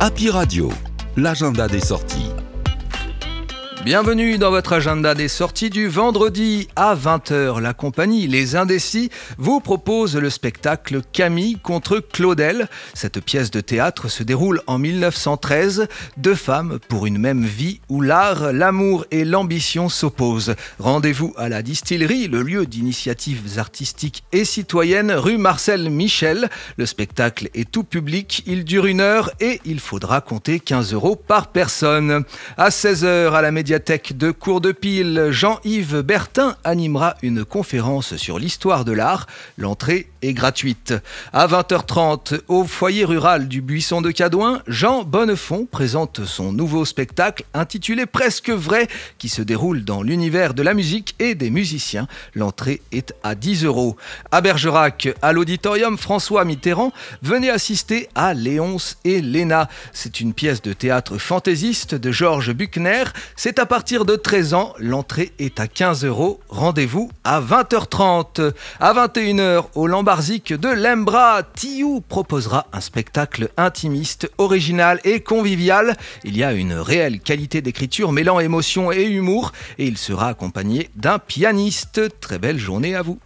Happy Radio, l'agenda des sorties. Bienvenue dans votre agenda des sorties du vendredi à 20h. La compagnie Les Indécis vous propose le spectacle Camille contre Claudel. Cette pièce de théâtre se déroule en 1913. Deux femmes pour une même vie où l'art, l'amour et l'ambition s'opposent. Rendez-vous à la distillerie, le lieu d'initiatives artistiques et citoyennes, rue Marcel Michel. Le spectacle est tout public, il dure une heure et il faudra compter 15 euros par personne. À 16h à la médiathèque, de Cours de Pile, Jean-Yves Bertin animera une conférence sur l'histoire de l'art. L'entrée est gratuite. À 20h30, au foyer rural du Buisson de Cadouin, Jean Bonnefond présente son nouveau spectacle intitulé Presque vrai, qui se déroule dans l'univers de la musique et des musiciens. L'entrée est à 10 euros. À Bergerac, à l'auditorium François Mitterrand, venez assister à Léonce et Léna. C'est une pièce de théâtre fantaisiste de Georges Buchner. C'est à partir de 13 ans, l'entrée est à 15 euros. Rendez-vous à 20h30. À 21h, au Lambarzic de Lembra, Tiou proposera un spectacle intimiste, original et convivial. Il y a une réelle qualité d'écriture mêlant émotion et humour et il sera accompagné d'un pianiste. Très belle journée à vous.